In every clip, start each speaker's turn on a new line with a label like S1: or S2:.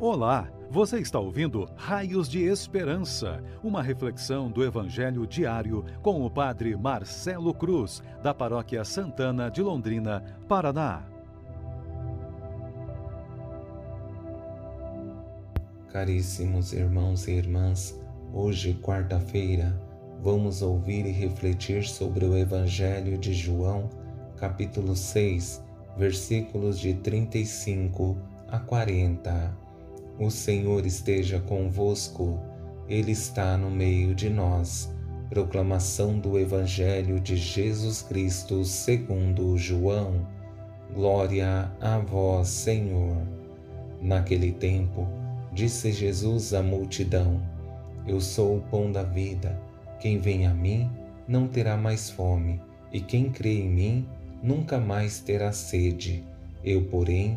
S1: Olá, você está ouvindo Raios de Esperança, uma reflexão do Evangelho diário com o Padre Marcelo Cruz, da Paróquia Santana de Londrina, Paraná.
S2: Caríssimos irmãos e irmãs, hoje, quarta-feira, vamos ouvir e refletir sobre o Evangelho de João, capítulo 6, versículos de 35 a 40. O Senhor esteja convosco, Ele está no meio de nós. Proclamação do Evangelho de Jesus Cristo segundo João. Glória a vós, Senhor. Naquele tempo, disse Jesus à multidão: Eu sou o pão da vida. Quem vem a mim não terá mais fome, e quem crê em mim nunca mais terá sede. Eu, porém,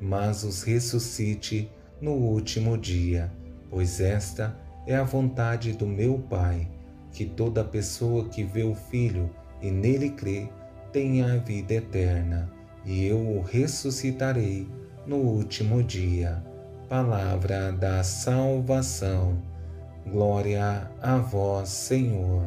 S2: mas os ressuscite no último dia, pois esta é a vontade do meu Pai, que toda pessoa que vê o Filho e nele crê tenha a vida eterna, e eu o ressuscitarei no último dia. Palavra da salvação. Glória a vós, Senhor.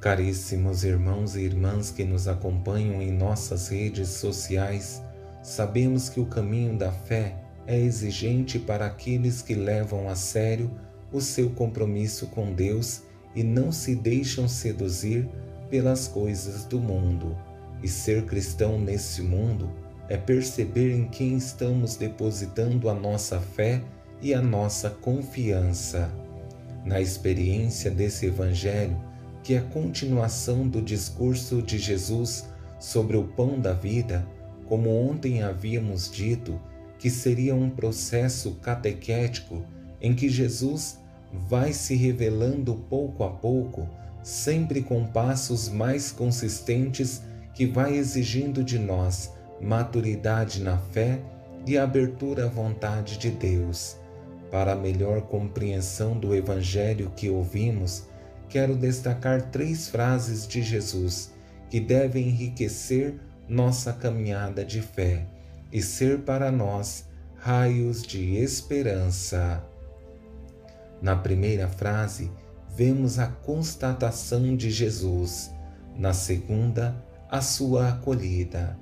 S2: Caríssimos irmãos e irmãs que nos acompanham em nossas redes sociais, Sabemos que o caminho da fé é exigente para aqueles que levam a sério o seu compromisso com Deus e não se deixam seduzir pelas coisas do mundo. E ser cristão nesse mundo é perceber em quem estamos depositando a nossa fé e a nossa confiança. Na experiência desse Evangelho, que é a continuação do discurso de Jesus sobre o pão da vida, como ontem havíamos dito, que seria um processo catequético em que Jesus vai se revelando pouco a pouco, sempre com passos mais consistentes que vai exigindo de nós maturidade na fé e abertura à vontade de Deus. Para a melhor compreensão do Evangelho que ouvimos, quero destacar três frases de Jesus que devem enriquecer nossa caminhada de fé e ser para nós raios de esperança. Na primeira frase, vemos a constatação de Jesus, na segunda, a sua acolhida,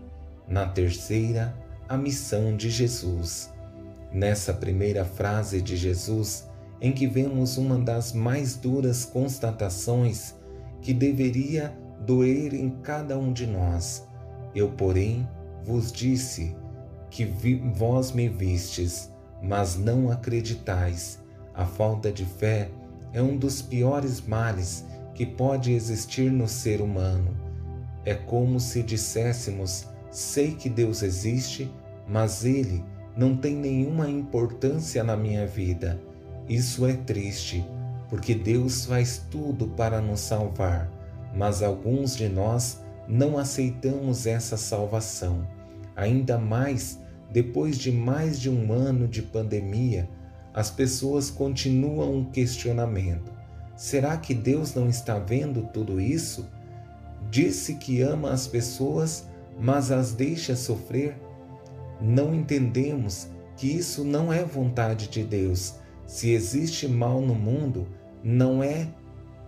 S2: na terceira, a missão de Jesus. Nessa primeira frase de Jesus, em que vemos uma das mais duras constatações que deveria doer em cada um de nós, eu, porém, vos disse que vi, vós me vistes, mas não acreditais. A falta de fé é um dos piores males que pode existir no ser humano. É como se disséssemos: sei que Deus existe, mas Ele não tem nenhuma importância na minha vida. Isso é triste, porque Deus faz tudo para nos salvar, mas alguns de nós não aceitamos essa salvação, ainda mais depois de mais de um ano de pandemia, as pessoas continuam um questionamento: será que Deus não está vendo tudo isso? Disse que ama as pessoas, mas as deixa sofrer? Não entendemos que isso não é vontade de Deus. Se existe mal no mundo, não é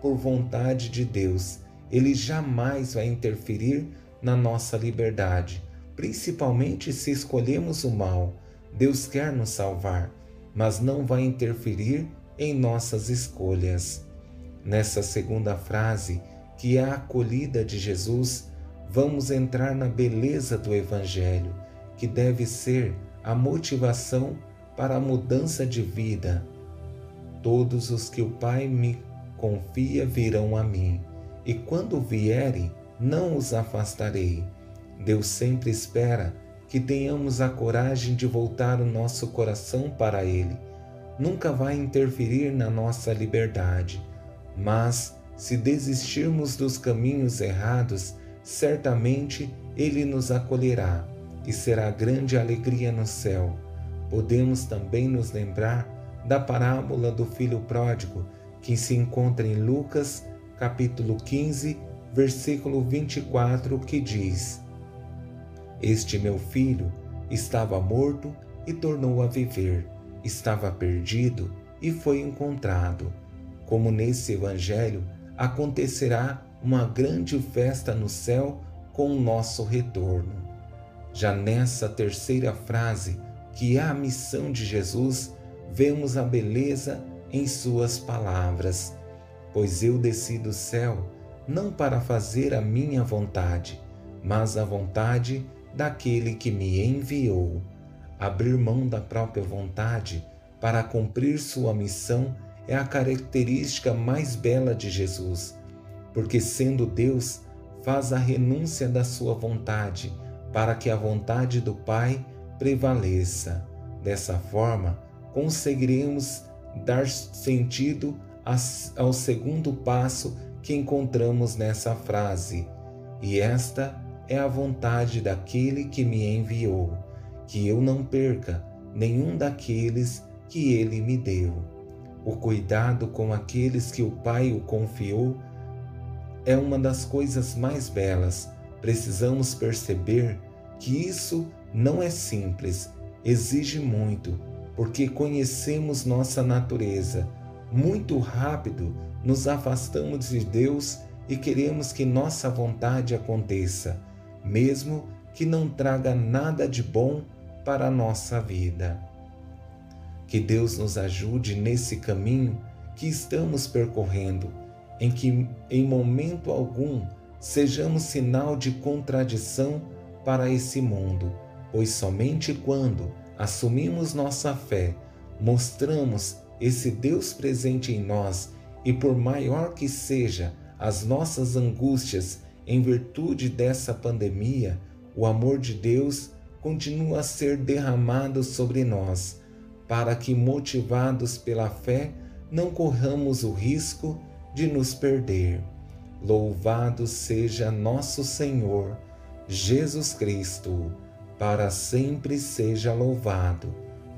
S2: por vontade de Deus ele jamais vai interferir na nossa liberdade, principalmente se escolhemos o mal. Deus quer nos salvar, mas não vai interferir em nossas escolhas. Nessa segunda frase, que é a acolhida de Jesus, vamos entrar na beleza do Evangelho, que deve ser a motivação para a mudança de vida. Todos os que o Pai me confia virão a mim e quando vierem, não os afastarei. Deus sempre espera que tenhamos a coragem de voltar o nosso coração para Ele. Nunca vai interferir na nossa liberdade, mas se desistirmos dos caminhos errados, certamente Ele nos acolherá e será grande alegria no céu. Podemos também nos lembrar da parábola do filho pródigo, que se encontra em Lucas, capítulo 15, versículo 24, que diz: Este meu filho estava morto e tornou a viver, estava perdido e foi encontrado. Como nesse evangelho, acontecerá uma grande festa no céu com o nosso retorno. Já nessa terceira frase, que é a missão de Jesus, vemos a beleza em suas palavras. Pois eu desci do céu não para fazer a minha vontade, mas a vontade daquele que me enviou. Abrir mão da própria vontade para cumprir sua missão é a característica mais bela de Jesus, porque sendo Deus, faz a renúncia da sua vontade para que a vontade do Pai prevaleça. Dessa forma, conseguiremos dar sentido ao segundo passo que encontramos nessa frase, e esta é a vontade daquele que me enviou, que eu não perca nenhum daqueles que ele me deu. O cuidado com aqueles que o Pai o confiou é uma das coisas mais belas. Precisamos perceber que isso não é simples, exige muito, porque conhecemos nossa natureza. Muito rápido nos afastamos de Deus e queremos que nossa vontade aconteça, mesmo que não traga nada de bom para a nossa vida. Que Deus nos ajude nesse caminho que estamos percorrendo, em que em momento algum sejamos sinal de contradição para esse mundo, pois somente quando assumimos nossa fé, mostramos esse Deus presente em nós e por maior que seja as nossas angústias em virtude dessa pandemia, o amor de Deus continua a ser derramado sobre nós, para que, motivados pela fé, não corramos o risco de nos perder. Louvado seja nosso Senhor Jesus Cristo, para sempre seja louvado.